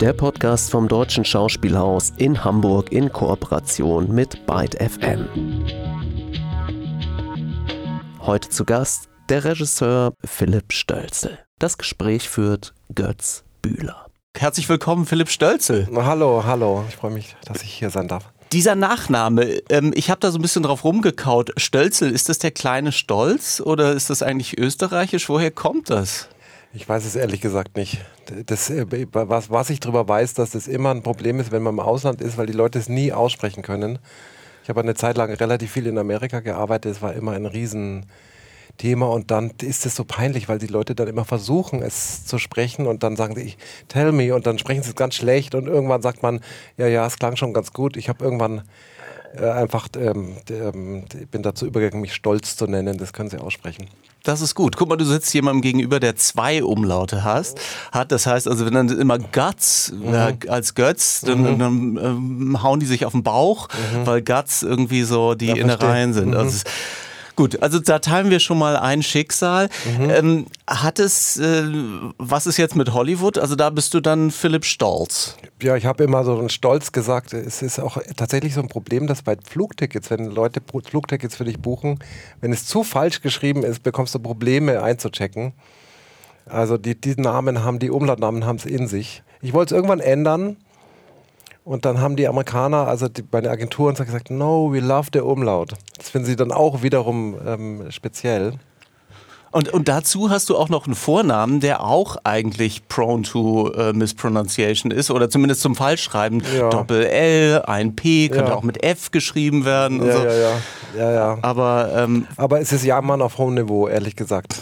der Podcast vom Deutschen Schauspielhaus in Hamburg in Kooperation mit Byte FM. Heute zu Gast der Regisseur Philipp Stölzel. Das Gespräch führt Götz Bühler. Herzlich willkommen, Philipp Stölzel. Hallo, hallo. Ich freue mich, dass ich hier sein darf. Dieser Nachname, ähm, ich habe da so ein bisschen drauf rumgekaut. Stölzel, ist das der kleine Stolz oder ist das eigentlich österreichisch? Woher kommt das? Ich weiß es ehrlich gesagt nicht. Das, äh, was, was ich darüber weiß, dass das immer ein Problem ist, wenn man im Ausland ist, weil die Leute es nie aussprechen können. Ich habe eine Zeit lang relativ viel in Amerika gearbeitet. Es war immer ein Riesenthema und dann ist es so peinlich, weil die Leute dann immer versuchen, es zu sprechen und dann sagen sie, tell me und dann sprechen sie es ganz schlecht und irgendwann sagt man, ja, ja, es klang schon ganz gut. Ich habe irgendwann einfach, ähm, ähm, bin dazu übergegangen, mich stolz zu nennen. Das können sie aussprechen. Das ist gut. Guck mal, du sitzt jemandem gegenüber, der zwei Umlaute hast, hat. Das heißt, also wenn dann immer Guts mhm. äh, als Götz, dann, mhm. dann ähm, hauen die sich auf den Bauch, mhm. weil Guts irgendwie so die ja, Innereien sind. Also mhm. Gut, also da teilen wir schon mal ein Schicksal. Mhm. Ähm, hat es, äh, was ist jetzt mit Hollywood? Also da bist du dann Philipp Stolz. Ja, ich habe immer so einen Stolz gesagt. Es ist auch tatsächlich so ein Problem, dass bei Flugtickets, wenn Leute Flugtickets für dich buchen, wenn es zu falsch geschrieben ist, bekommst du Probleme einzuchecken. Also die, die Namen haben, die Umlautnamen haben es in sich. Ich wollte es irgendwann ändern und dann haben die Amerikaner, also die, meine Agenturen, gesagt, no, we love the Umlaut. Das finden sie dann auch wiederum ähm, speziell. Und, und dazu hast du auch noch einen Vornamen, der auch eigentlich prone to äh, mispronunciation ist oder zumindest zum Falschschreiben. Ja. Doppel L, ein P, könnte ja. auch mit F geschrieben werden. Ja, so. ja, ja, ja, ja. Aber, ähm, Aber es ist Jammern auf hohem Niveau, ehrlich gesagt.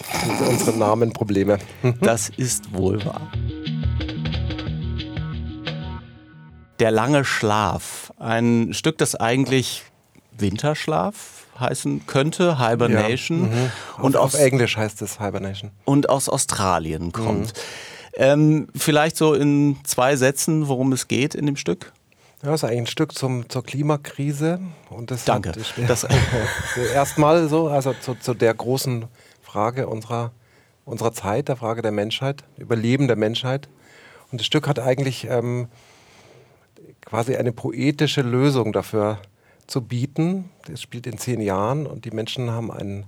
Unsere Namen Probleme. das ist wohl wahr. Der lange Schlaf. Ein Stück, das eigentlich Winterschlaf heißen könnte, Hibernation. Ja, mhm. und auf, auf Englisch heißt es Hibernation. Und aus Australien kommt. Mhm. Ähm, vielleicht so in zwei Sätzen, worum es geht in dem Stück? Ja, das ist eigentlich ein Stück zum, zur Klimakrise. Und das Danke. Das erstmal so, also zu, zu, der großen Frage unserer, unserer Zeit, der Frage der Menschheit, Überleben der Menschheit. Und das Stück hat eigentlich ähm, quasi eine poetische Lösung dafür zu bieten. Das spielt in zehn Jahren und die Menschen haben ein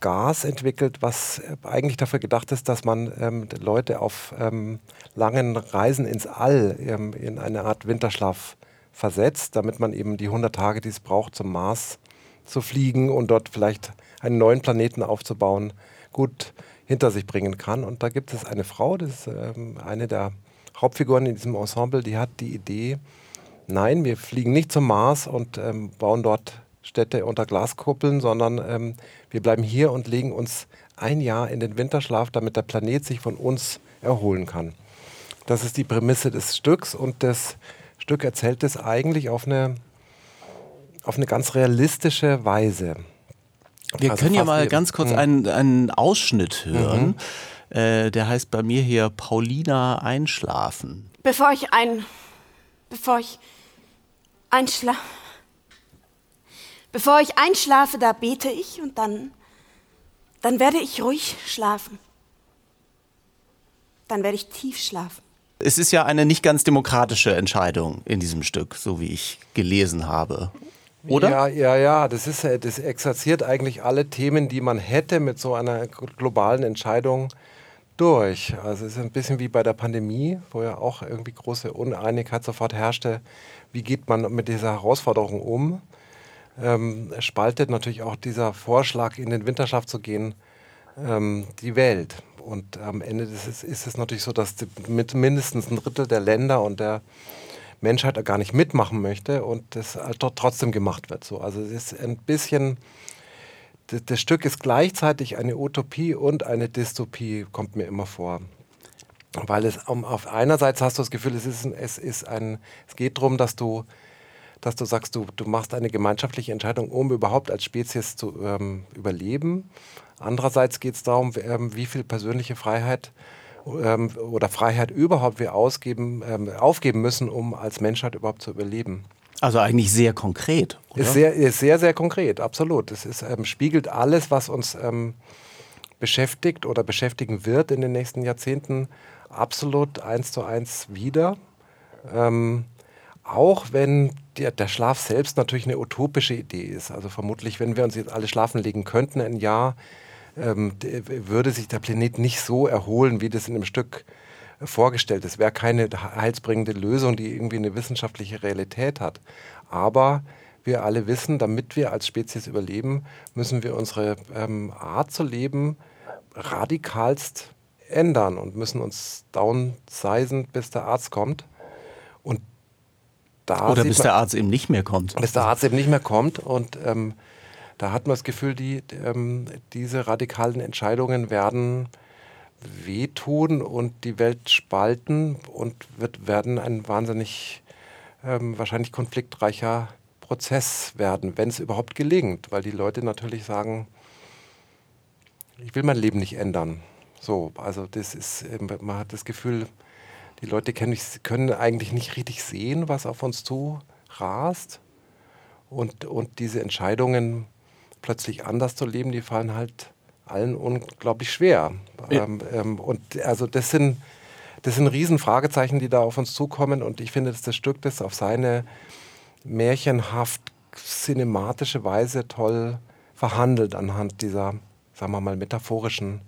Gas entwickelt, was eigentlich dafür gedacht ist, dass man ähm, Leute auf ähm, langen Reisen ins All ähm, in eine Art Winterschlaf versetzt, damit man eben die 100 Tage, die es braucht, zum Mars zu fliegen und dort vielleicht einen neuen Planeten aufzubauen, gut hinter sich bringen kann. Und da gibt es eine Frau, das ist ähm, eine der Hauptfiguren in diesem Ensemble, die hat die Idee, nein, wir fliegen nicht zum Mars und ähm, bauen dort Städte unter Glaskuppeln, sondern ähm, wir bleiben hier und legen uns ein Jahr in den Winterschlaf, damit der Planet sich von uns erholen kann. Das ist die Prämisse des Stücks und das Stück erzählt es eigentlich auf eine, auf eine ganz realistische Weise. Wir also können ja mal ganz kurz einen, einen Ausschnitt hören. Mhm. Äh, der heißt bei mir hier Paulina einschlafen. Bevor ich ein. Bevor ich einschlafe. Bevor ich einschlafe, da bete ich und dann. Dann werde ich ruhig schlafen. Dann werde ich tief schlafen. Es ist ja eine nicht ganz demokratische Entscheidung in diesem Stück, so wie ich gelesen habe. Oder? Ja, ja, ja. Das, ist, das exerziert eigentlich alle Themen, die man hätte mit so einer globalen Entscheidung durch. Also es ist ein bisschen wie bei der Pandemie, wo ja auch irgendwie große Uneinigkeit sofort herrschte. Wie geht man mit dieser Herausforderung um? Ähm, spaltet natürlich auch dieser Vorschlag, in den Winterschlaf zu gehen, ähm, die Welt. Und am Ende ist, ist es natürlich so, dass mit mindestens ein Drittel der Länder und der Menschheit gar nicht mitmachen möchte und das halt trotzdem gemacht wird. So. Also es ist ein bisschen das, das Stück ist gleichzeitig eine Utopie und eine Dystopie, kommt mir immer vor. Weil es um, auf einerseits hast du das Gefühl, es, ist ein, es, ist ein, es geht darum, dass du, dass du sagst, du, du machst eine gemeinschaftliche Entscheidung, um überhaupt als Spezies zu ähm, überleben. Andererseits geht es darum, ähm, wie viel persönliche Freiheit ähm, oder Freiheit überhaupt wir ausgeben, ähm, aufgeben müssen, um als Menschheit überhaupt zu überleben. Also eigentlich sehr konkret. Oder? Ist, sehr, ist sehr, sehr konkret, absolut. Es ist, ähm, spiegelt alles, was uns ähm, beschäftigt oder beschäftigen wird in den nächsten Jahrzehnten, absolut eins zu eins wieder. Ähm, auch wenn der, der, Schlaf selbst natürlich eine utopische Idee ist. Also vermutlich, wenn wir uns jetzt alle schlafen legen könnten, ein Jahr, ähm, würde sich der Planet nicht so erholen, wie das in einem Stück vorgestellt ist. Wäre keine heilsbringende Lösung, die irgendwie eine wissenschaftliche Realität hat. Aber wir alle wissen, damit wir als Spezies überleben, müssen wir unsere ähm, Art zu leben radikalst ändern und müssen uns downsizen, bis der Arzt kommt. Und da Oder bis man, der Arzt eben nicht mehr kommt. Bis der Arzt eben nicht mehr kommt. Und ähm, da hat man das Gefühl, die, ähm, diese radikalen Entscheidungen werden wehtun und die Welt spalten und wird, werden ein wahnsinnig ähm, wahrscheinlich konfliktreicher Prozess werden, wenn es überhaupt gelingt, weil die Leute natürlich sagen, ich will mein Leben nicht ändern. So, also das ist, ähm, man hat das Gefühl, die Leute können, eigentlich nicht richtig sehen, was auf uns zu rast. Und, und diese Entscheidungen plötzlich anders zu leben, die fallen halt allen unglaublich schwer. Ja. Ähm, ähm, und also das sind, das sind Riesenfragezeichen, die da auf uns zukommen. Und ich finde, dass das Stück das auf seine märchenhaft cinematische Weise toll verhandelt anhand dieser, sagen wir mal, metaphorischen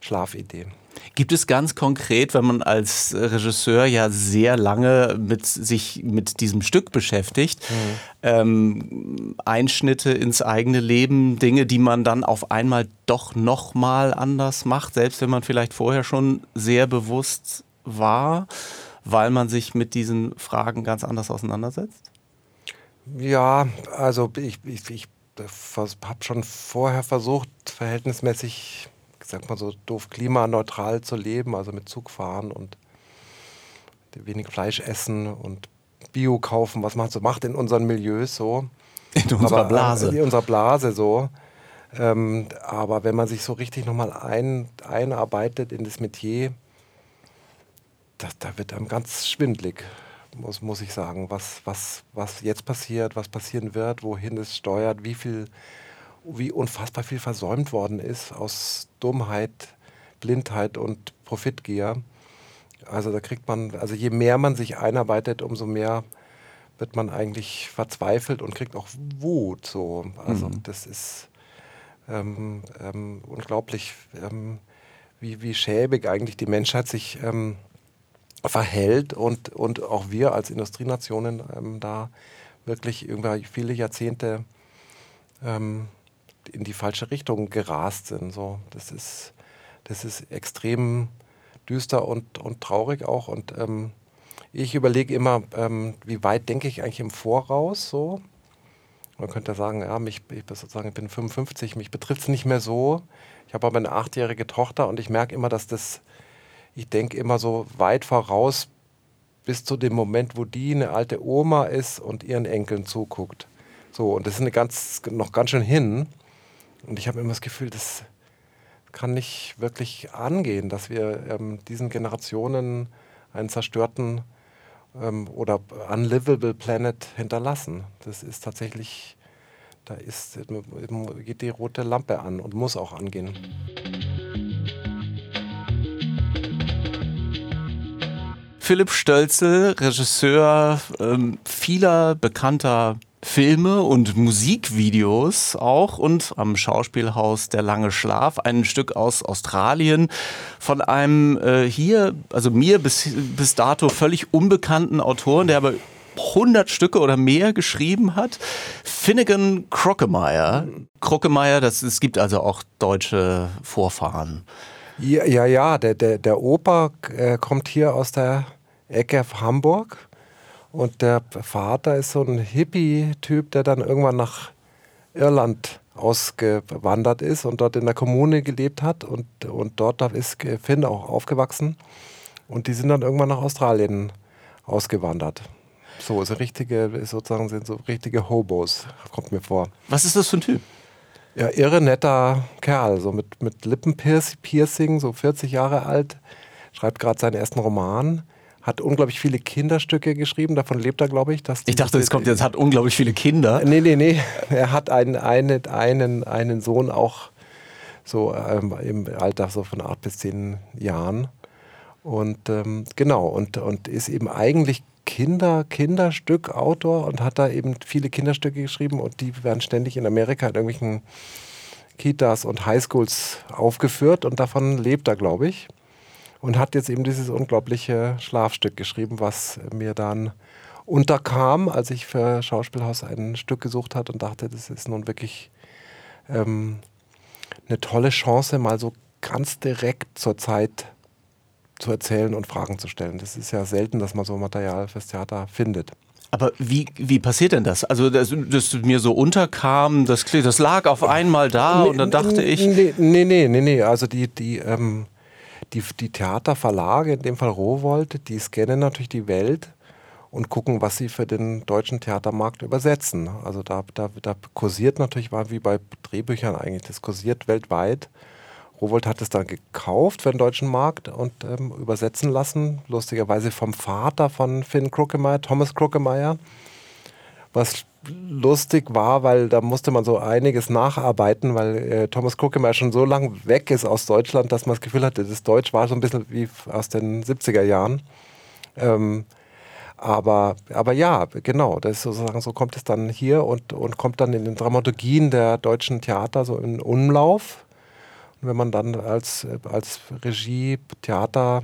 Schlafidee. Gibt es ganz konkret, wenn man als Regisseur ja sehr lange mit sich mit diesem Stück beschäftigt, mhm. ähm, Einschnitte ins eigene Leben, Dinge, die man dann auf einmal doch noch mal anders macht, selbst wenn man vielleicht vorher schon sehr bewusst war, weil man sich mit diesen Fragen ganz anders auseinandersetzt? Ja, also ich, ich, ich habe schon vorher versucht, verhältnismäßig sag mal so doof, klimaneutral zu leben, also mit Zug fahren und wenig Fleisch essen und Bio kaufen, was man so macht in unseren Milieus so. In unserer aber, Blase. In unserer Blase so. Ähm, aber wenn man sich so richtig nochmal ein, einarbeitet in das Metier, da, da wird einem ganz schwindlig, muss, muss ich sagen, was, was, was jetzt passiert, was passieren wird, wohin es steuert, wie viel wie unfassbar viel versäumt worden ist aus Dummheit, Blindheit und Profitgier. Also da kriegt man, also je mehr man sich einarbeitet, umso mehr wird man eigentlich verzweifelt und kriegt auch Wut. So. Also mhm. das ist ähm, ähm, unglaublich, ähm, wie, wie schäbig eigentlich die Menschheit sich ähm, verhält und, und auch wir als Industrienationen ähm, da wirklich irgendwie viele Jahrzehnte ähm, in die falsche Richtung gerast sind. So, das ist, das ist extrem düster und, und traurig auch. Und ähm, ich überlege immer, ähm, wie weit denke ich eigentlich im Voraus so. Man könnte sagen, ja, mich, ich, sozusagen, ich bin 55, mich betrifft es nicht mehr so. Ich habe aber eine achtjährige Tochter und ich merke immer, dass das, ich denke immer so weit voraus bis zu dem Moment, wo die eine alte Oma ist und ihren Enkeln zuguckt. So, und das ist eine ganz, noch ganz schön hin. Und ich habe immer das Gefühl, das kann nicht wirklich angehen, dass wir ähm, diesen Generationen einen zerstörten ähm, oder unlivable Planet hinterlassen. Das ist tatsächlich, da ist, geht die rote Lampe an und muss auch angehen. Philipp Stölzel, Regisseur ähm, vieler bekannter Filme und Musikvideos auch und am Schauspielhaus Der lange Schlaf, ein Stück aus Australien von einem äh, hier, also mir bis, bis dato völlig unbekannten Autoren, der aber 100 Stücke oder mehr geschrieben hat. Finnegan Krockemeyer. Krockemeyer, das, es gibt also auch deutsche Vorfahren. Ja, ja, ja der, der, der Opa äh, kommt hier aus der Ecke Hamburg und der Vater ist so ein Hippie-Typ, der dann irgendwann nach Irland ausgewandert ist und dort in der Kommune gelebt hat. Und, und dort ist Finn auch aufgewachsen. Und die sind dann irgendwann nach Australien ausgewandert. So, so richtige, sozusagen sind so richtige Hobos, kommt mir vor. Was ist das für ein Typ? Ja, irre netter Kerl, so mit, mit Lippenpiercing, so 40 Jahre alt, schreibt gerade seinen ersten Roman hat unglaublich viele Kinderstücke geschrieben, davon lebt er, glaube ich. Dass ich dachte, es kommt jetzt, hat unglaublich viele Kinder. Nee, nee, nee. Er hat einen, einen, einen, einen Sohn auch so ähm, im Alter so von acht bis zehn Jahren. Und ähm, genau, und, und ist eben eigentlich Kinder, Kinderstück, Autor und hat da eben viele Kinderstücke geschrieben und die werden ständig in Amerika in irgendwelchen Kitas und Highschools aufgeführt und davon lebt er, glaube ich. Und hat jetzt eben dieses unglaubliche Schlafstück geschrieben, was mir dann unterkam, als ich für Schauspielhaus ein Stück gesucht hatte und dachte, das ist nun wirklich ähm, eine tolle Chance, mal so ganz direkt zur Zeit zu erzählen und Fragen zu stellen. Das ist ja selten, dass man so Material fürs Theater findet. Aber wie, wie passiert denn das? Also, dass das mir so unterkam, das, das lag auf einmal da und dann dachte ich. Nee, nee, nee, nee, nee. Also die, die, ähm, die, die Theaterverlage, in dem Fall Rowold, die scannen natürlich die Welt und gucken, was sie für den deutschen Theatermarkt übersetzen. Also da, da, da kursiert natürlich, wie bei Drehbüchern eigentlich, das kursiert weltweit Rowold hat es dann gekauft für den deutschen Markt und ähm, übersetzen lassen, lustigerweise vom Vater von Finn Kruckemeyer, Thomas Kruckemeyer. Was lustig war, weil da musste man so einiges nacharbeiten, weil äh, Thomas Kruckemeyer schon so lange weg ist aus Deutschland, dass man das Gefühl hatte, das Deutsch war so ein bisschen wie aus den 70er Jahren. Ähm, aber, aber ja, genau, das ist sozusagen, so kommt es dann hier und, und kommt dann in den Dramaturgien der deutschen Theater so in Umlauf wenn man dann als, als Regie, Theater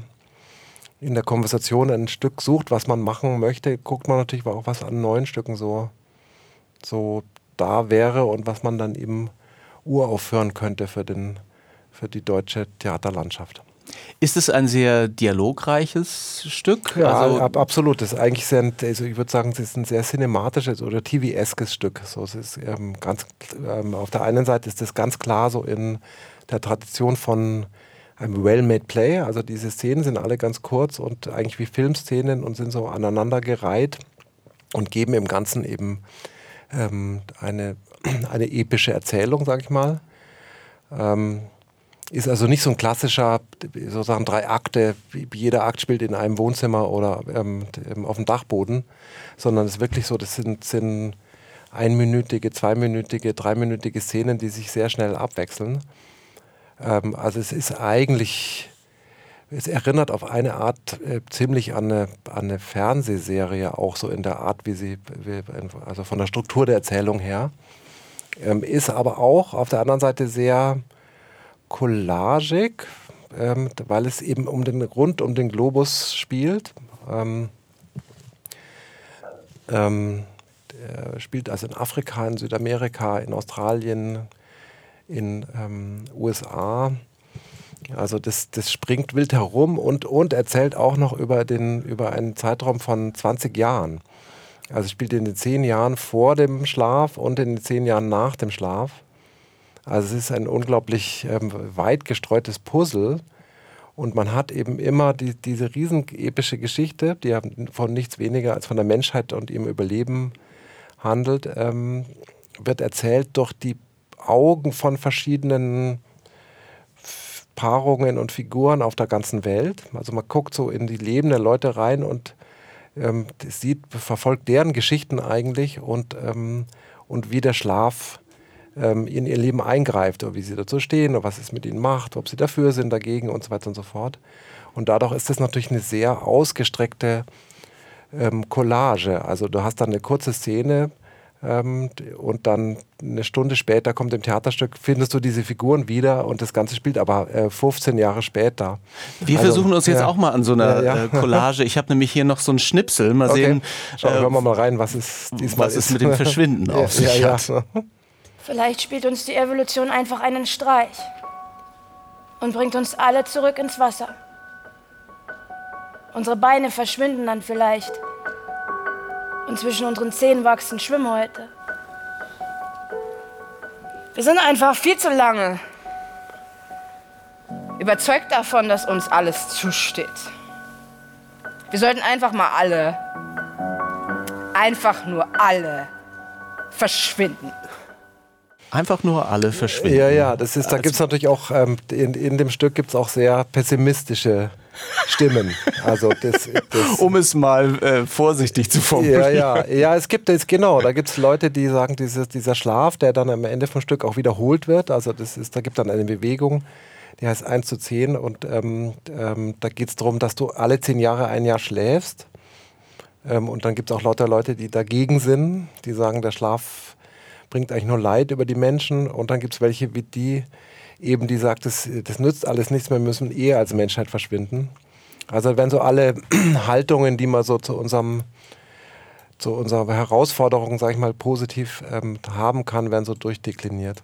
in der Konversation ein Stück sucht, was man machen möchte, guckt man natürlich auch, was an neuen Stücken so, so da wäre und was man dann eben uraufführen könnte für, den, für die deutsche Theaterlandschaft. Ist es ein sehr dialogreiches Stück? Ja, also ab, absolut. Das ist eigentlich sehr, also ich würde sagen, es ist ein sehr cinematisches oder TV-eskes Stück. So, es ist ähm, ganz, ähm, auf der einen Seite ist das ganz klar so in der Tradition von einem well-made Play. Also diese Szenen sind alle ganz kurz und eigentlich wie Filmszenen und sind so aneinandergereiht und geben im Ganzen eben ähm, eine, eine epische Erzählung, sag ich mal. Ähm, ist also nicht so ein klassischer, sozusagen drei Akte, jeder Akt spielt in einem Wohnzimmer oder ähm, auf dem Dachboden, sondern es ist wirklich so, das sind, sind einminütige, zweiminütige, dreiminütige Szenen, die sich sehr schnell abwechseln. Ähm, also es ist eigentlich, es erinnert auf eine Art äh, ziemlich an eine, an eine Fernsehserie, auch so in der Art, wie sie, wie, also von der Struktur der Erzählung her. Ähm, ist aber auch auf der anderen Seite sehr collagig, ähm, weil es eben um den rund um den Globus spielt. Ähm, ähm, spielt also in Afrika, in Südamerika, in Australien, in ähm, USA. Also das, das springt wild herum und, und erzählt auch noch über, den, über einen Zeitraum von 20 Jahren. Also spielt in den zehn Jahren vor dem Schlaf und in den zehn Jahren nach dem Schlaf. Also es ist ein unglaublich ähm, weit gestreutes Puzzle. Und man hat eben immer die, diese riesen epische Geschichte, die von nichts weniger als von der Menschheit und ihrem Überleben handelt, ähm, wird erzählt durch die Augen von verschiedenen Paarungen und Figuren auf der ganzen Welt. Also man guckt so in die Leben der Leute rein und ähm, sieht, verfolgt deren Geschichten eigentlich und, ähm, und wie der Schlaf ähm, in ihr Leben eingreift oder wie sie dazu stehen oder was es mit ihnen macht, ob sie dafür sind, dagegen und so weiter und so fort. Und dadurch ist das natürlich eine sehr ausgestreckte ähm, Collage. Also du hast dann eine kurze Szene, und dann eine Stunde später kommt im Theaterstück, findest du diese Figuren wieder und das Ganze spielt aber äh, 15 Jahre später. Wir also, versuchen uns jetzt ja. auch mal an so einer ja, ja. Äh, Collage. Ich habe nämlich hier noch so einen Schnipsel. Mal okay. sehen. Schauen äh, wir mal rein, was es diesmal was ist. es mit dem Verschwinden auf sich hat. Vielleicht spielt uns die Evolution einfach einen Streich und bringt uns alle zurück ins Wasser. Unsere Beine verschwinden dann vielleicht und zwischen unseren Zähnen wachsen Schwimmhäute. Wir sind einfach viel zu lange überzeugt davon, dass uns alles zusteht. Wir sollten einfach mal alle, einfach nur alle verschwinden. Einfach nur alle verschwinden. Ja, ja, das ist, da gibt es natürlich auch, ähm, in, in dem Stück gibt es auch sehr pessimistische Stimmen. Also das, das um es mal äh, vorsichtig zu formulieren. Ja, ja, ja, es gibt es genau. Da gibt es Leute, die sagen, dieses, dieser Schlaf, der dann am Ende vom Stück auch wiederholt wird. Also das ist, da gibt dann eine Bewegung, die heißt 1 zu 10 und ähm, ähm, da geht es darum, dass du alle zehn Jahre ein Jahr schläfst. Ähm, und dann gibt es auch lauter Leute, die dagegen sind, die sagen, der Schlaf bringt eigentlich nur Leid über die Menschen. Und dann gibt es welche wie die, eben die sagt, das, das nützt alles nichts, wir müssen eh als Menschheit verschwinden. Also wenn so alle Haltungen, die man so zu unserem zu unserer Herausforderung, sage ich mal, positiv ähm, haben kann, werden so durchdekliniert.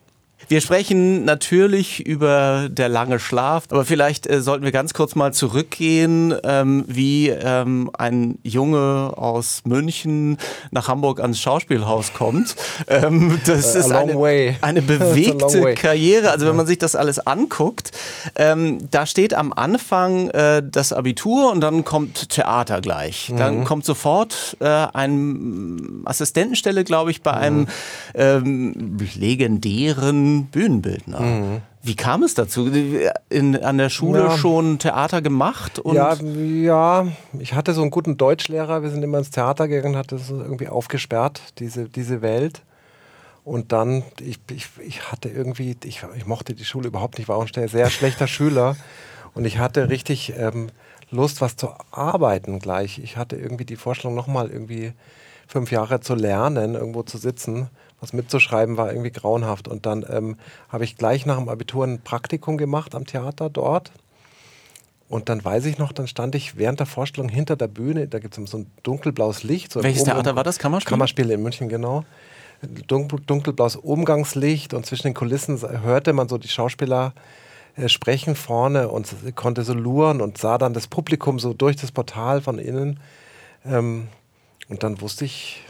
Wir sprechen natürlich über der lange Schlaf, aber vielleicht äh, sollten wir ganz kurz mal zurückgehen, ähm, wie ähm, ein Junge aus München nach Hamburg ans Schauspielhaus kommt. Ähm, das ist eine, eine, bewegte Karriere. Also wenn man sich das alles anguckt, ähm, da steht am Anfang äh, das Abitur und dann kommt Theater gleich. Mhm. Dann kommt sofort äh, eine Assistentenstelle, glaube ich, bei einem ähm, Bühnenbildner. Mhm. Wie kam es dazu? In, an der Schule ja. schon Theater gemacht? ja, ja, ich hatte so einen guten Deutschlehrer. Wir sind immer ins Theater gegangen, hatte es irgendwie aufgesperrt, diese, diese Welt. Und dann, ich, ich, ich hatte irgendwie, ich, ich mochte die Schule überhaupt nicht, war auch ein sehr schlechter Schüler. Und ich hatte richtig ähm, Lust, was zu arbeiten gleich. Ich hatte irgendwie die Vorstellung, nochmal irgendwie fünf Jahre zu lernen, irgendwo zu sitzen was mitzuschreiben war irgendwie grauenhaft. Und dann ähm, habe ich gleich nach dem Abitur ein Praktikum gemacht am Theater dort. Und dann weiß ich noch, dann stand ich während der Vorstellung hinter der Bühne, da gibt es so ein dunkelblaues Licht. So Welches Theater war das? Kammerspiel? Kammerspiel in München, genau. Dunkel, dunkelblaues Umgangslicht und zwischen den Kulissen hörte man so die Schauspieler äh, sprechen vorne und konnte so luren und sah dann das Publikum so durch das Portal von innen. Ähm, und dann wusste ich,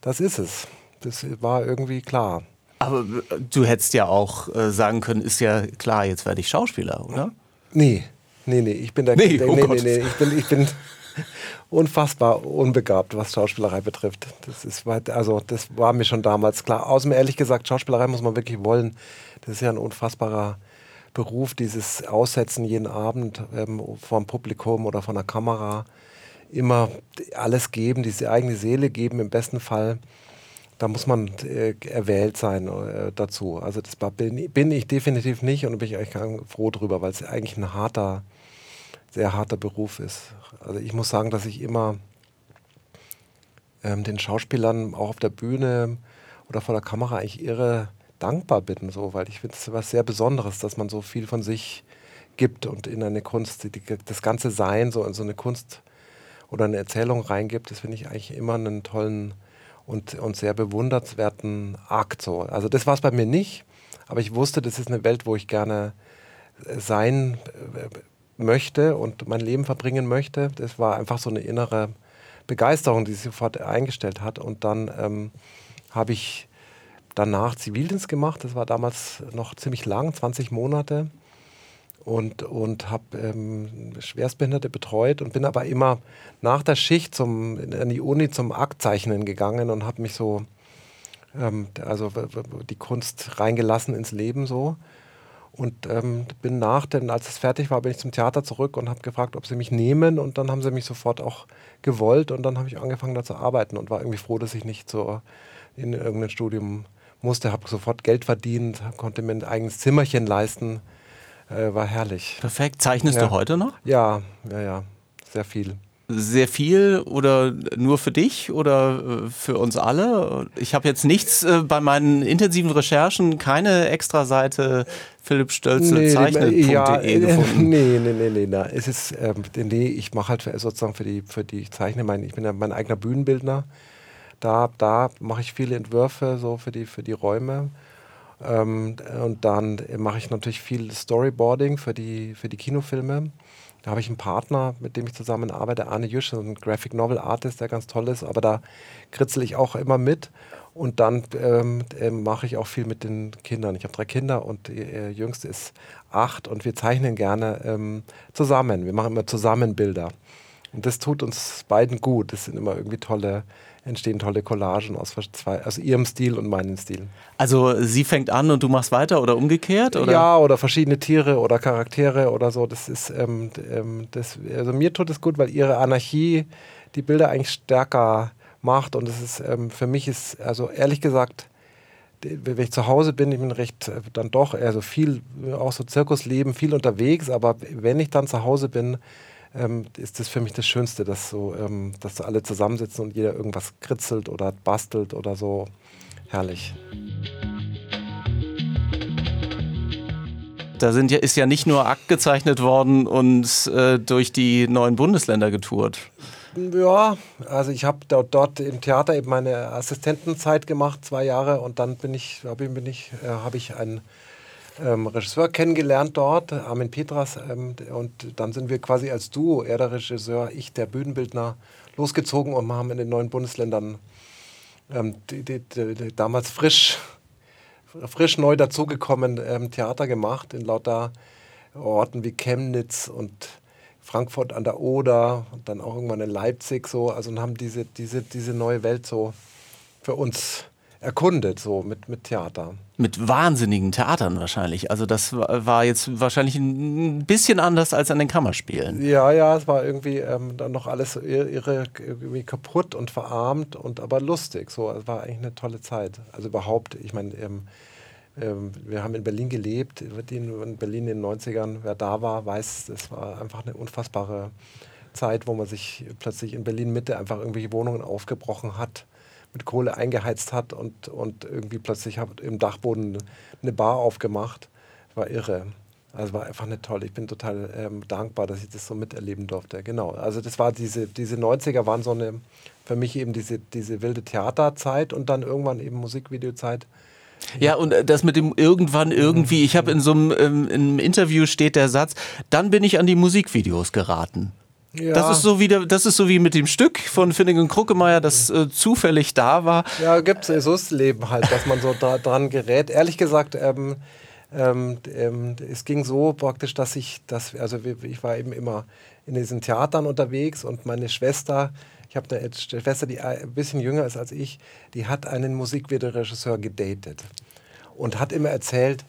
das ist es das war irgendwie klar. Aber äh, du hättest ja auch äh, sagen können, ist ja klar, jetzt werde ich Schauspieler, oder? Nee, nee, nee, ich bin der, nee, der, oh nee, nee, nee, ich bin, ich bin unfassbar unbegabt, was Schauspielerei betrifft. Das ist also das war mir schon damals klar. Außerdem ehrlich gesagt, Schauspielerei muss man wirklich wollen. Das ist ja ein unfassbarer Beruf, dieses Aussetzen jeden Abend ähm, vor dem Publikum oder vor einer Kamera. Immer alles geben, diese eigene Seele geben im besten Fall da muss man äh, erwählt sein äh, dazu. Also das bin, bin, ich definitiv nicht und bin ich eigentlich froh drüber, weil es eigentlich ein harter, sehr harter Beruf ist. Also ich muss sagen, dass ich immer ähm, den Schauspielern auch auf der Bühne oder vor der Kamera eigentlich irre dankbar bin, so, weil ich finde es was sehr Besonderes, dass man so viel von sich gibt und in eine Kunst, die, das ganze Sein so in so eine Kunst oder eine Erzählung reingibt. Das finde ich eigentlich immer einen tollen und, und sehr bewundernswerten Akt. So. Also das war es bei mir nicht, aber ich wusste, das ist eine Welt, wo ich gerne äh, sein äh, möchte und mein Leben verbringen möchte. Das war einfach so eine innere Begeisterung, die sich sofort eingestellt hat. Und dann ähm, habe ich danach Zivildienst gemacht. Das war damals noch ziemlich lang, 20 Monate und, und habe ähm, Schwerstbehinderte betreut und bin aber immer nach der Schicht zum, in die Uni zum Aktzeichnen gegangen und habe mich so, ähm, also die Kunst reingelassen ins Leben so. Und ähm, bin nach, denn als es fertig war, bin ich zum Theater zurück und habe gefragt, ob sie mich nehmen. Und dann haben sie mich sofort auch gewollt. Und dann habe ich angefangen, da zu arbeiten und war irgendwie froh, dass ich nicht so in irgendein Studium musste. Habe sofort Geld verdient, konnte mir ein eigenes Zimmerchen leisten äh, war herrlich. Perfekt. Zeichnest ja. du heute noch? Ja, ja, ja. Sehr viel. Sehr viel oder nur für dich oder äh, für uns alle? Ich habe jetzt nichts äh, bei meinen intensiven Recherchen, keine extra Seite Philipp Stölzel nee, zeichnet.de ja, gefunden. Nee, nee, nee, nee, nee. Es ist, ähm, nee ich mache halt für, sozusagen für die, für die, ich zeichne mein, ich bin ja mein eigener Bühnenbildner. Da, da mache ich viele Entwürfe so für die, für die Räume. Ähm, und dann mache ich natürlich viel Storyboarding für die, für die Kinofilme. Da habe ich einen Partner, mit dem ich zusammen arbeite, Arne Jüsch, ein Graphic Novel Artist, der ganz toll ist, aber da kritzel ich auch immer mit. Und dann ähm, äh, mache ich auch viel mit den Kindern. Ich habe drei Kinder und äh, jüngste ist acht und wir zeichnen gerne ähm, zusammen. Wir machen immer zusammen Bilder. Und das tut uns beiden gut. Das sind immer irgendwie tolle entstehen tolle Collagen aus, zwei, aus ihrem Stil und meinem Stil. Also sie fängt an und du machst weiter oder umgekehrt? Oder? Ja, oder verschiedene Tiere oder Charaktere oder so. Das ist, ähm, ähm, das, also mir tut es gut, weil ihre Anarchie die Bilder eigentlich stärker macht und es ist, ähm, für mich ist, also ehrlich gesagt, wenn ich zu Hause bin, ich bin recht äh, dann doch eher so viel, auch so Zirkusleben, viel unterwegs, aber wenn ich dann zu Hause bin, ähm, ist das für mich das Schönste, dass so, ähm, dass alle zusammensitzen und jeder irgendwas kritzelt oder bastelt oder so. Herrlich. Da sind ja, ist ja nicht nur Akt gezeichnet worden und äh, durch die neuen Bundesländer getourt. Ja, also ich habe dort, dort, im Theater eben meine Assistentenzeit gemacht, zwei Jahre, und dann bin ich, bin ich, äh, habe ich einen ähm, Regisseur kennengelernt dort, Armin Petras, ähm, und dann sind wir quasi als Duo, er der Regisseur, ich der Bühnenbildner, losgezogen und haben in den neuen Bundesländern ähm, die, die, die, damals frisch, frisch neu dazugekommen ähm, Theater gemacht in lauter Orten wie Chemnitz und Frankfurt an der Oder und dann auch irgendwann in Leipzig so, also und haben diese, diese, diese neue Welt so für uns erkundet, so mit, mit Theater. Mit wahnsinnigen Theatern wahrscheinlich. Also das war jetzt wahrscheinlich ein bisschen anders als an den Kammerspielen. Ja, ja, es war irgendwie ähm, dann noch alles irre, irgendwie kaputt und verarmt und aber lustig. So, es war eigentlich eine tolle Zeit. Also überhaupt, ich meine, ähm, ähm, wir haben in Berlin gelebt, in Berlin in den 90ern, wer da war, weiß, es war einfach eine unfassbare Zeit, wo man sich plötzlich in Berlin Mitte einfach irgendwelche Wohnungen aufgebrochen hat, mit Kohle eingeheizt hat und, und irgendwie plötzlich hat im Dachboden eine Bar aufgemacht. War irre. Also war einfach eine tolle. Ich bin total ähm, dankbar, dass ich das so miterleben durfte. Genau. Also das war diese, diese 90er waren so eine, für mich eben diese, diese wilde Theaterzeit und dann irgendwann eben Musikvideozeit. Ja, und äh, das mit dem irgendwann irgendwie, ich habe in so einem, ähm, einem Interview steht der Satz, dann bin ich an die Musikvideos geraten. Ja. Das ist so wie das ist so wie mit dem Stück von Finnegan Kruckemeyer, das äh, zufällig da war. Ja, gibt es so das Leben halt, dass man so da, dran gerät. Ehrlich gesagt, ähm, ähm, ähm, es ging so praktisch, dass ich, dass, also ich war eben immer in diesen Theatern unterwegs und meine Schwester, ich habe eine Schwester, die ein bisschen jünger ist als ich, die hat einen Musikvideoregisseur gedatet und hat immer erzählt,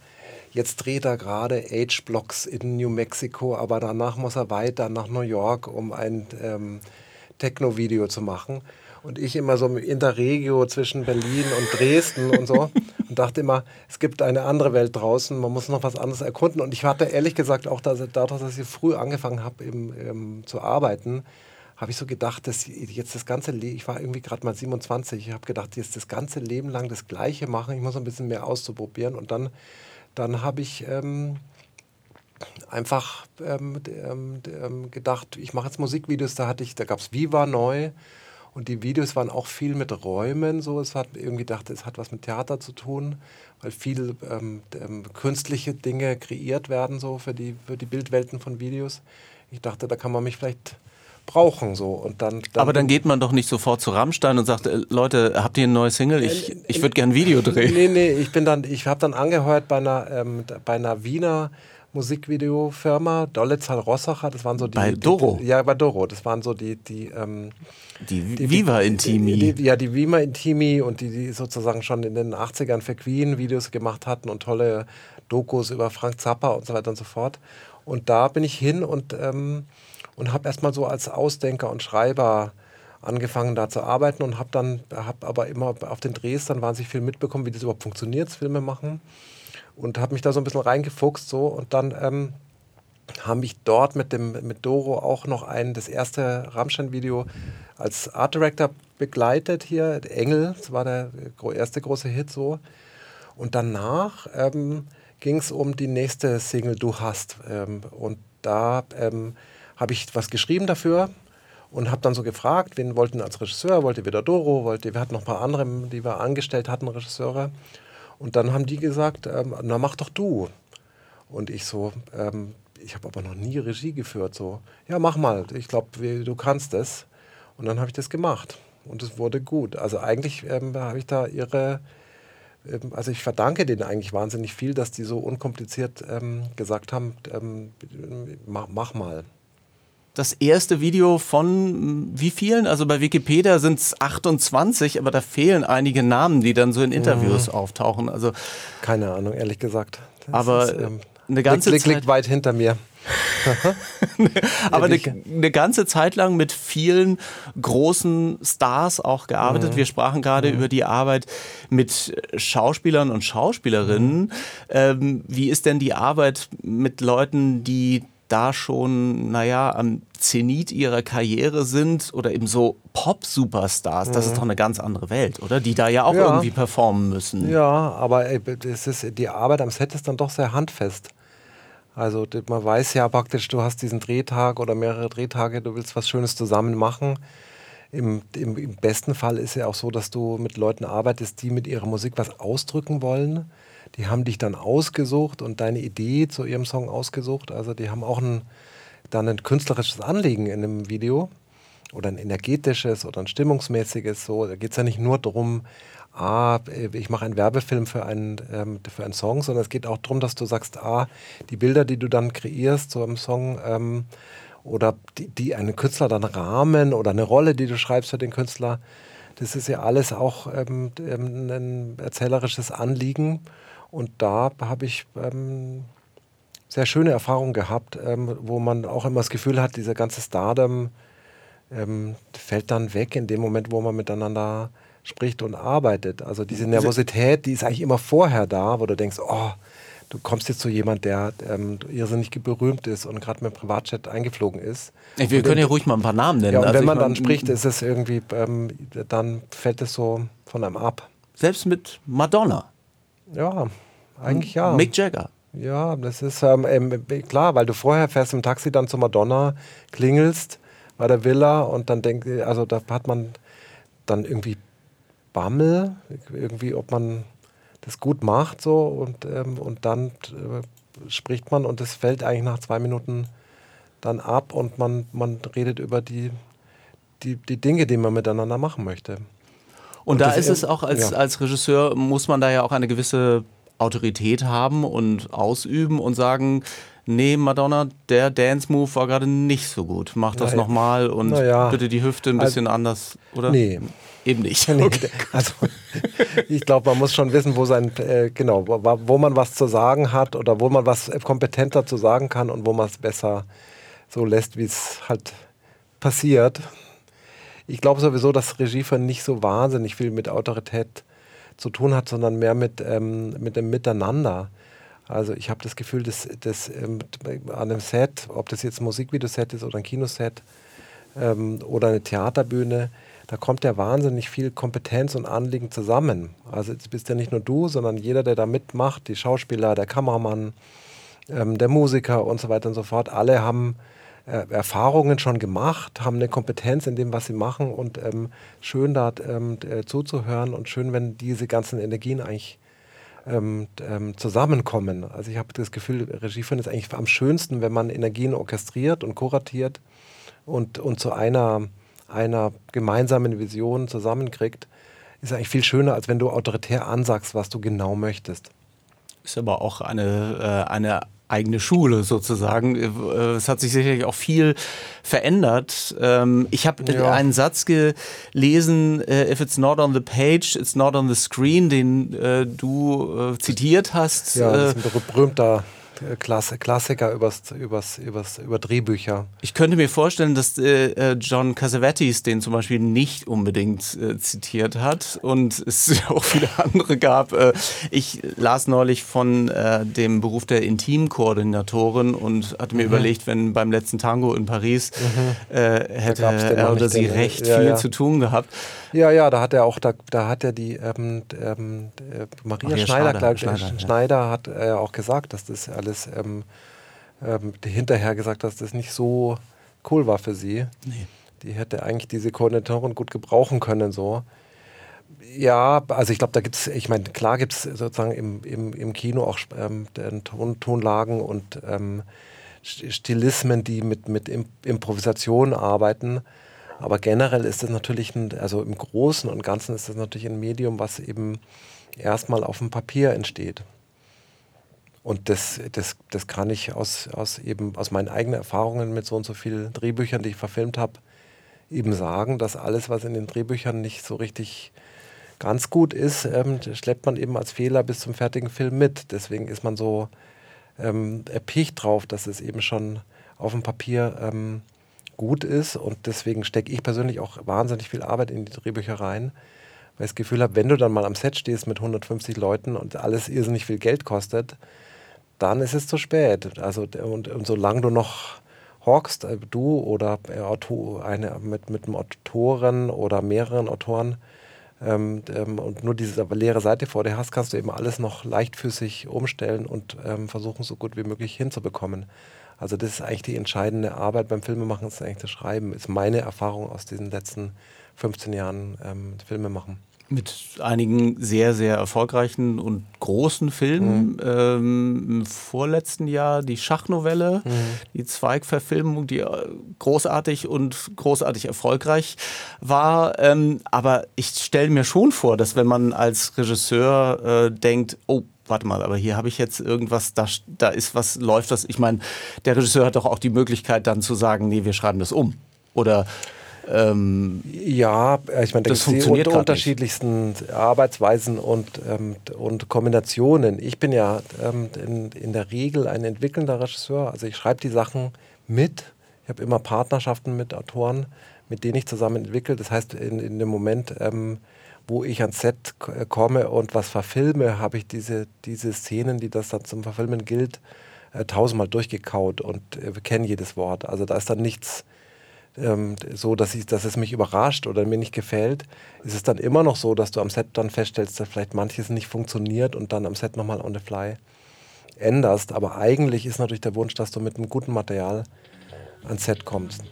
jetzt dreht er gerade Age-Blocks in New Mexico, aber danach muss er weiter nach New York, um ein ähm, Techno-Video zu machen. Und ich immer so im Interregio zwischen Berlin und Dresden und so und dachte immer, es gibt eine andere Welt draußen, man muss noch was anderes erkunden. Und ich hatte ehrlich gesagt auch dass, dadurch, dass ich früh angefangen habe eben, eben zu arbeiten, habe ich so gedacht, dass jetzt das ganze Leben, ich war irgendwie gerade mal 27, ich habe gedacht, jetzt das ganze Leben lang das Gleiche machen, ich muss ein bisschen mehr auszuprobieren. Und dann, dann habe ich ähm, einfach ähm, ähm, ähm gedacht, ich mache jetzt Musikvideos, da hatte ich, da gab es Viva neu. Und die Videos waren auch viel mit Räumen, so. Es hat irgendwie gedacht, es hat was mit Theater zu tun, weil viel ähm, ähm, künstliche Dinge kreiert werden, so für die, für die Bildwelten von Videos. Ich dachte, da kann man mich vielleicht brauchen. So. Und dann, dann Aber dann geht man doch nicht sofort zu Rammstein und sagt, äh, Leute, habt ihr ein neues Single? Ich, äh, ich würde gerne ein Video drehen. Nee, nee, ich bin dann, ich habe dann angehört bei einer, ähm, bei einer Wiener Musikvideofirma, Dollezahl Rossacher, das waren so die. Bei Doro? Die, ja, bei Doro. Das waren so die. Die, ähm, die, die Viva Intimi. Die, ja, die Viva Intimi und die, die sozusagen schon in den 80ern für Queen Videos gemacht hatten und tolle Dokus über Frank Zappa und so weiter und so fort. Und da bin ich hin und. Ähm, und habe erstmal so als Ausdenker und Schreiber angefangen da zu arbeiten und habe dann, habe aber immer auf den Drehs dann wahnsinnig viel mitbekommen, wie das überhaupt funktioniert, Filme machen. Und habe mich da so ein bisschen reingefuchst so. Und dann ähm, habe ich dort mit dem mit Doro auch noch ein das erste Rammstein-Video als Art Director begleitet hier. Engel, das war der erste große Hit so. Und danach ähm, ging es um die nächste Single Du hast ähm, und da ähm, habe ich was geschrieben dafür und habe dann so gefragt, wen wollten als Regisseur, wollte wieder Doro, wollte, wir hatten noch ein paar andere, die wir angestellt hatten, Regisseure. Und dann haben die gesagt, ähm, na mach doch du. Und ich so, ähm, ich habe aber noch nie Regie geführt, so, ja mach mal, ich glaube, du kannst es. Und dann habe ich das gemacht und es wurde gut. Also eigentlich ähm, habe ich da ihre, ähm, also ich verdanke denen eigentlich wahnsinnig viel, dass die so unkompliziert ähm, gesagt haben, ähm, mach, mach mal das erste Video von hm, wie vielen? Also bei Wikipedia sind es 28, aber da fehlen einige Namen, die dann so in Interviews mhm. auftauchen. Also keine Ahnung, ehrlich gesagt. Das aber ist, ähm, eine ganze liegt, Zeit liegt weit hinter mir. Aber eine, eine, ganze Zeit lang mit vielen großen Stars auch gearbeitet. Mhm. Wir sprachen gerade mhm. über die Arbeit mit Schauspielern und Schauspielerinnen. Mhm. Ähm, wie ist denn die Arbeit mit Leuten, die da schon, naja, am Zenit ihrer Karriere sind oder eben so Pop-Superstars, das ist mhm. doch eine ganz andere Welt, oder? Die da ja auch ja. irgendwie performen müssen. Ja, aber das ist, die Arbeit am Set ist dann doch sehr handfest. Also man weiß ja praktisch, du hast diesen Drehtag oder mehrere Drehtage, du willst was Schönes zusammen machen. Im, im, Im, besten Fall ist ja auch so, dass du mit Leuten arbeitest, die mit ihrer Musik was ausdrücken wollen. Die haben dich dann ausgesucht und deine Idee zu ihrem Song ausgesucht. Also die haben auch ein, dann ein künstlerisches Anliegen in einem Video oder ein energetisches oder ein stimmungsmäßiges. So, da geht es ja nicht nur darum, ah, ich mache einen Werbefilm für einen, ähm, für einen Song, sondern es geht auch darum, dass du sagst, ah, die Bilder, die du dann kreierst so im Song ähm, oder die, die einen Künstler dann rahmen oder eine Rolle, die du schreibst für den Künstler, das ist ja alles auch ähm, ähm ein erzählerisches Anliegen. Und da habe ich ähm, sehr schöne Erfahrungen gehabt, ähm, wo man auch immer das Gefühl hat, dieser ganze Stardom fällt dann weg in dem Moment, wo man miteinander spricht und arbeitet. Also diese Nervosität, die ist eigentlich immer vorher da, wo du denkst, oh, du kommst jetzt zu jemand, der ähm, irrsinnig berühmt ist und gerade mit dem Privatchat eingeflogen ist. Ey, wir und können ja ruhig mal ein paar Namen nennen. Ja, und also wenn man dann spricht, ist es irgendwie, ähm, dann fällt es so von einem ab. Selbst mit Madonna. Ja, eigentlich ja. Mick Jagger. Ja, das ist ähm, ähm, klar, weil du vorher fährst im Taxi dann zu Madonna, klingelst bei der Villa und dann denkt, also da hat man dann irgendwie Bammel, irgendwie, ob man das gut macht so und, ähm, und dann äh, spricht man und es fällt eigentlich nach zwei Minuten dann ab und man, man redet über die, die, die Dinge, die man miteinander machen möchte. Und, und da ist es auch als, ja. als Regisseur, muss man da ja auch eine gewisse Autorität haben und ausüben und sagen, nee, Madonna, der Dance-Move war gerade nicht so gut. Mach das nochmal und ja. bitte die Hüfte ein bisschen also, anders, oder? Nee. Eben nicht. Nee, okay. Also, ich glaube, man muss schon wissen, wo sein, äh, genau, wo, wo, man was zu sagen hat oder wo man was kompetenter zu sagen kann und wo man es besser so lässt, wie es halt passiert. Ich glaube sowieso, dass Regie nicht so wahnsinnig viel mit Autorität zu tun hat, sondern mehr mit, ähm, mit dem Miteinander. Also ich habe das Gefühl, dass, dass ähm, an einem Set, ob das jetzt ein Musikvideoset ist oder ein Kinoset ähm, oder eine Theaterbühne, da kommt ja wahnsinnig viel Kompetenz und Anliegen zusammen. Also es bist ja nicht nur du, sondern jeder, der da mitmacht, die Schauspieler, der Kameramann, ähm, der Musiker und so weiter und so fort, alle haben äh, Erfahrungen schon gemacht, haben eine Kompetenz in dem, was sie machen und ähm, schön da ähm, äh, zuzuhören und schön, wenn diese ganzen Energien eigentlich ähm, ähm, zusammenkommen. Also ich habe das Gefühl, Regie führen ist eigentlich am schönsten, wenn man Energien orchestriert und kuratiert und, und zu einer, einer gemeinsamen Vision zusammenkriegt. Ist eigentlich viel schöner, als wenn du autoritär ansagst, was du genau möchtest. Ist aber auch eine, äh, eine eigene Schule sozusagen. Äh, es hat sich sicherlich auch viel verändert. Ähm, ich habe ja. einen Satz gelesen, äh, if it's not on the page, it's not on the screen, den äh, du zitiert hast. Ja, das ist ein berühmter Klasse, Klassiker übers, übers, übers, über Drehbücher. Ich könnte mir vorstellen, dass äh, John Cassavetes den zum Beispiel nicht unbedingt äh, zitiert hat und es auch viele andere gab. Äh, ich las neulich von äh, dem Beruf der Intimkoordinatorin und hatte mir mhm. überlegt, wenn beim letzten Tango in Paris mhm. Äh, hätte er oder sie recht ja, viel ja. zu tun gehabt. Ja, ja, da hat er auch, da, da hat er die ähm, ähm, äh, Maria, Maria Schneider, Schneider, Schneider, Schneider hat er auch gesagt, dass das alles ähm, ähm, hinterher gesagt, dass das nicht so cool war für sie. Nee. Die hätte eigentlich diese Koordinatorin gut gebrauchen können, so. Ja, also ich glaube, da gibt es, ich meine, klar gibt es sozusagen im, im, im Kino auch ähm, Ton, Tonlagen und ähm, Stilismen, die mit, mit Improvisation arbeiten. Aber generell ist das natürlich, ein, also im Großen und Ganzen ist das natürlich ein Medium, was eben erstmal auf dem Papier entsteht. Und das, das, das kann ich aus, aus, eben, aus meinen eigenen Erfahrungen mit so und so vielen Drehbüchern, die ich verfilmt habe, eben sagen, dass alles, was in den Drehbüchern nicht so richtig ganz gut ist, ähm, schleppt man eben als Fehler bis zum fertigen Film mit. Deswegen ist man so ähm, erpicht drauf, dass es eben schon auf dem Papier ähm, gut ist. Und deswegen stecke ich persönlich auch wahnsinnig viel Arbeit in die Drehbücher rein, weil ich das Gefühl habe, wenn du dann mal am Set stehst mit 150 Leuten und alles irrsinnig viel Geld kostet, dann ist es zu spät. Also und, und solange du noch horkst, äh, du oder äh, eine, mit, mit einem Autoren oder mehreren Autoren, ähm, ähm, und nur diese leere Seite vor dir hast, kannst du eben alles noch leichtfüßig umstellen und ähm, versuchen, so gut wie möglich hinzubekommen. Also das ist eigentlich die entscheidende Arbeit beim Filmemachen, ist eigentlich das Schreiben, ist meine Erfahrung aus diesen letzten 15 Jahren ähm, Filmemachen mit einigen sehr, sehr erfolgreichen und großen Filmen. Mhm. Ähm, Im vorletzten Jahr die Schachnovelle, mhm. die Zweigverfilmung, die äh, großartig und großartig erfolgreich war. Ähm, aber ich stelle mir schon vor, dass wenn man als Regisseur äh, denkt, oh, warte mal, aber hier habe ich jetzt irgendwas, da, da ist was, läuft das. Ich meine, der Regisseur hat doch auch die Möglichkeit dann zu sagen, nee, wir schreiben das um. Oder ähm, ja, ich meine, da gibt es die unter unterschiedlichsten nicht. Arbeitsweisen und, ähm, und Kombinationen. Ich bin ja ähm, in, in der Regel ein entwickelnder Regisseur. Also ich schreibe die Sachen mit. Ich habe immer Partnerschaften mit Autoren, mit denen ich zusammen entwickle. Das heißt, in, in dem Moment, ähm, wo ich ans Set äh, komme und was verfilme, habe ich diese, diese Szenen, die das dann zum Verfilmen gilt, äh, tausendmal durchgekaut und äh, kenne jedes Wort. Also da ist dann nichts ähm, so, dass, ich, dass es mich überrascht oder mir nicht gefällt, ist es dann immer noch so, dass du am Set dann feststellst, dass vielleicht manches nicht funktioniert und dann am Set nochmal on the fly änderst. Aber eigentlich ist natürlich der Wunsch, dass du mit einem guten Material ans Set kommst.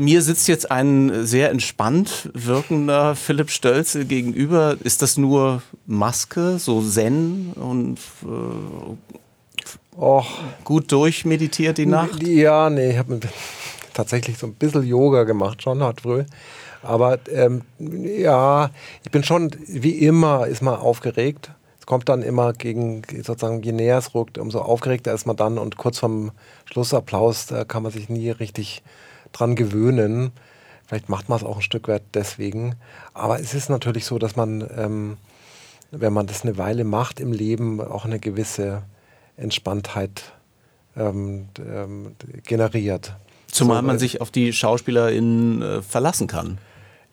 Mir sitzt jetzt ein sehr entspannt wirkender Philipp Stölze gegenüber. Ist das nur Maske, so Zen und äh, Och. Gut durchmeditiert die Nacht? Ja, nee, ich habe tatsächlich so ein bisschen Yoga gemacht schon heute früh. Aber ähm, ja, ich bin schon, wie immer, ist man aufgeregt. Es kommt dann immer gegen, sozusagen, je näher es rückt, umso aufgeregter ist man dann. Und kurz vorm Schlussapplaus, da kann man sich nie richtig dran gewöhnen. Vielleicht macht man es auch ein Stück weit deswegen. Aber es ist natürlich so, dass man, ähm, wenn man das eine Weile macht im Leben, auch eine gewisse Entspanntheit ähm, ähm, generiert. Zumal so, man äh, sich auf die SchauspielerInnen äh, verlassen kann.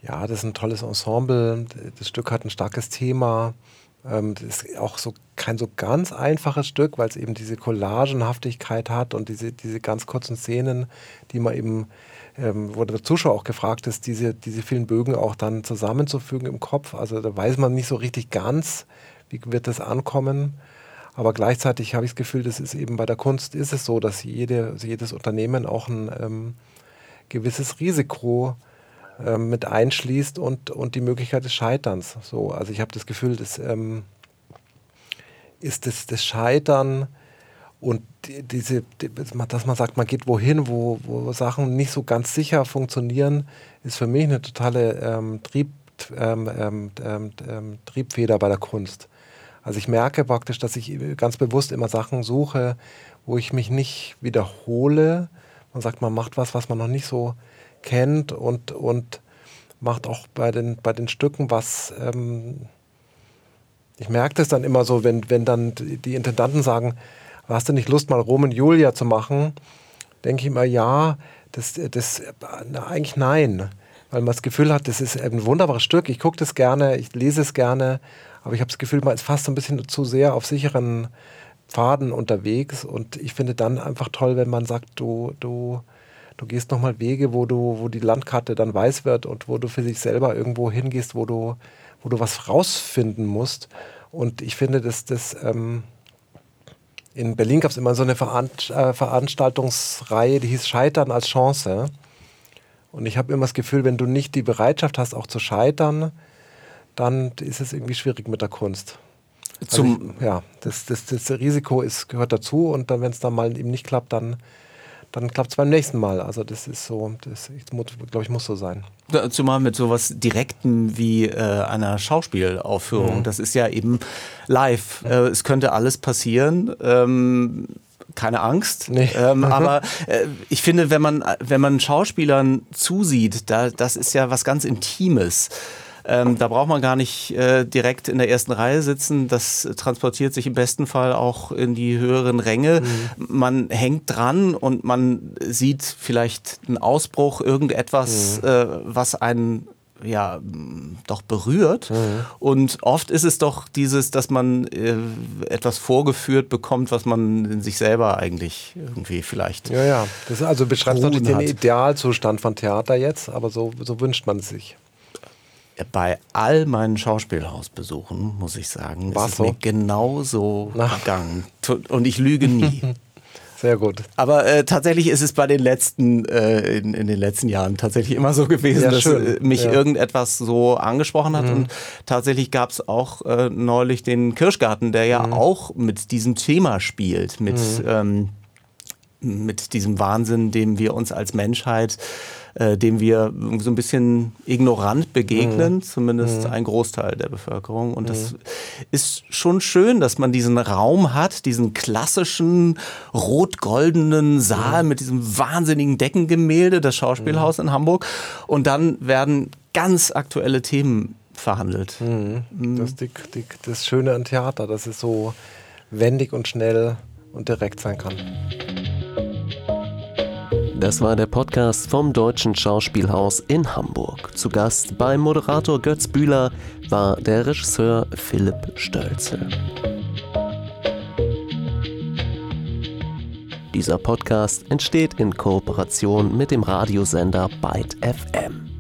Ja, das ist ein tolles Ensemble. Das Stück hat ein starkes Thema. Ähm, das ist auch so kein so ganz einfaches Stück, weil es eben diese Collagenhaftigkeit hat und diese, diese ganz kurzen Szenen, die man eben, ähm, wo der Zuschauer auch gefragt ist, diese, diese vielen Bögen auch dann zusammenzufügen im Kopf. Also da weiß man nicht so richtig ganz, wie wird das ankommen. Aber gleichzeitig habe ich das Gefühl, das ist eben bei der Kunst ist es so, dass jede, jedes Unternehmen auch ein ähm, gewisses Risiko ähm, mit einschließt und, und die Möglichkeit des Scheiterns. So, also ich habe das Gefühl, das ähm, ist das, das Scheitern und diese, dass man sagt, man geht wohin, wo, wo Sachen nicht so ganz sicher funktionieren, ist für mich eine totale ähm, Trieb, ähm, ähm, Triebfeder bei der Kunst. Also ich merke praktisch, dass ich ganz bewusst immer Sachen suche, wo ich mich nicht wiederhole. Man sagt, man macht was, was man noch nicht so kennt und, und macht auch bei den, bei den Stücken was. Ähm ich merke das dann immer so, wenn, wenn dann die Intendanten sagen, hast du nicht Lust, mal Rom und Julia zu machen? Denke ich immer, ja, das, das na, eigentlich nein. Weil man das Gefühl hat, das ist ein wunderbares Stück, ich gucke das gerne, ich lese es gerne, aber ich habe das Gefühl, man ist fast so ein bisschen zu sehr auf sicheren Pfaden unterwegs. Und ich finde dann einfach toll, wenn man sagt, du, du, du gehst nochmal Wege, wo du, wo die Landkarte dann weiß wird und wo du für sich selber irgendwo hingehst, wo du, wo du was rausfinden musst. Und ich finde, dass das ähm, in Berlin gab es immer so eine Veranst äh, Veranstaltungsreihe, die hieß Scheitern als Chance. Und ich habe immer das Gefühl, wenn du nicht die Bereitschaft hast, auch zu scheitern, dann ist es irgendwie schwierig mit der Kunst. Also Zum ich, ja, das, das, das Risiko ist, gehört dazu und dann, wenn es dann mal eben nicht klappt, dann, dann klappt es beim nächsten Mal. Also das ist so, das glaube ich, muss so sein. Zumal mit sowas Direktem wie äh, einer Schauspielaufführung. Mhm. Das ist ja eben live. Mhm. Äh, es könnte alles passieren. Ähm, keine Angst. Nee. Ähm, aber äh, ich finde, wenn man, wenn man Schauspielern zusieht, da, das ist ja was ganz Intimes. Ähm, da braucht man gar nicht äh, direkt in der ersten Reihe sitzen. Das transportiert sich im besten Fall auch in die höheren Ränge. Mhm. Man hängt dran und man sieht vielleicht einen Ausbruch, irgendetwas, mhm. äh, was einen ja doch berührt. Mhm. Und oft ist es doch dieses, dass man äh, etwas vorgeführt bekommt, was man in sich selber eigentlich irgendwie vielleicht. Ja, ja. Das also beschreibt natürlich den Idealzustand von Theater jetzt, aber so, so wünscht man es sich. Bei all meinen Schauspielhausbesuchen, muss ich sagen, War's ist es so? mir genauso gegangen. Und ich lüge nie. Sehr gut. Aber äh, tatsächlich ist es bei den letzten, äh, in, in, den letzten Jahren tatsächlich immer so gewesen, ja, dass äh, mich ja. irgendetwas so angesprochen hat. Mhm. Und tatsächlich gab es auch äh, neulich den Kirschgarten, der ja mhm. auch mit diesem Thema spielt, mit, mhm. ähm, mit diesem Wahnsinn, dem wir uns als Menschheit äh, dem wir so ein bisschen ignorant begegnen, mhm. zumindest mhm. ein Großteil der Bevölkerung. Und mhm. das ist schon schön, dass man diesen Raum hat, diesen klassischen rot-goldenen Saal mhm. mit diesem wahnsinnigen Deckengemälde, das Schauspielhaus mhm. in Hamburg. Und dann werden ganz aktuelle Themen verhandelt. Mhm. Das ist die, die, das Schöne an Theater, dass es so wendig und schnell und direkt sein kann. Das war der Podcast vom Deutschen Schauspielhaus in Hamburg. Zu Gast beim Moderator Götz Bühler war der Regisseur Philipp Stölzel. Dieser Podcast entsteht in Kooperation mit dem Radiosender Byte FM.